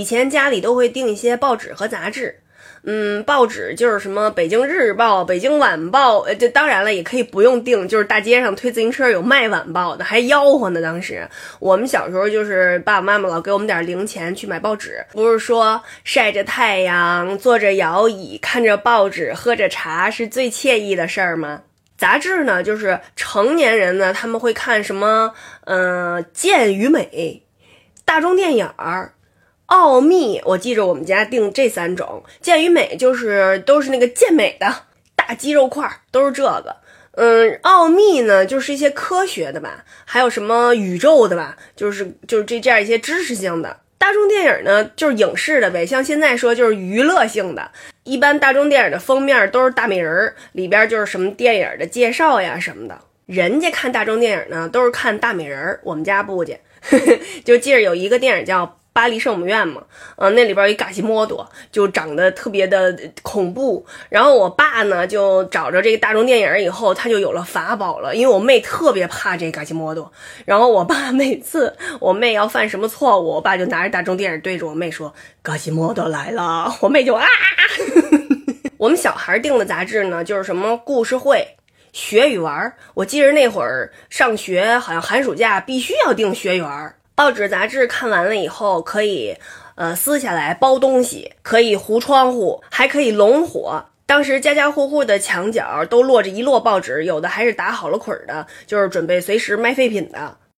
以前家里都会订一些报纸和杂志。嗯，报纸就是什么《北京日报》《北京晚报》，呃，这当然了，也可以不用订，就是大街上推自行车有卖晚报的，还吆喝呢。当时我们小时候就是爸爸妈妈老给我们点零钱去买报纸，不是说晒着太阳、坐着摇椅、看着报纸、喝着茶是最惬意的事儿吗？杂志呢，就是成年人呢他们会看什么？嗯，健与美、大众电影儿。奥秘，我记着我们家订这三种。健与美就是都是那个健美的大肌肉块，都是这个。嗯，奥秘呢就是一些科学的吧，还有什么宇宙的吧，就是就是这这样一些知识性的。大众电影呢就是影视的呗，像现在说就是娱乐性的。一般大众电影的封面都是大美人儿，里边就是什么电影的介绍呀什么的。人家看大众电影呢都是看大美人儿，我们家不去，就记着有一个电影叫。巴黎圣母院嘛，嗯，那里边有一嘎西莫多，就长得特别的恐怖。然后我爸呢，就找着这个大众电影以后，他就有了法宝了。因为我妹特别怕这嘎西莫多，然后我爸每次我妹要犯什么错误，我爸就拿着大众电影对着我妹说：“嘎西莫多来了。”我妹就啊。我们小孩订的杂志呢，就是什么故事会、学语文。我记得那会儿上学，好像寒暑假必须要订学语玩。报纸杂志看完了以后，可以，呃，撕下来包东西，可以糊窗户，还可以拢火。当时家家户户的墙角都摞着一摞报纸，有的还是打好了捆的，就是准备随时卖废品的。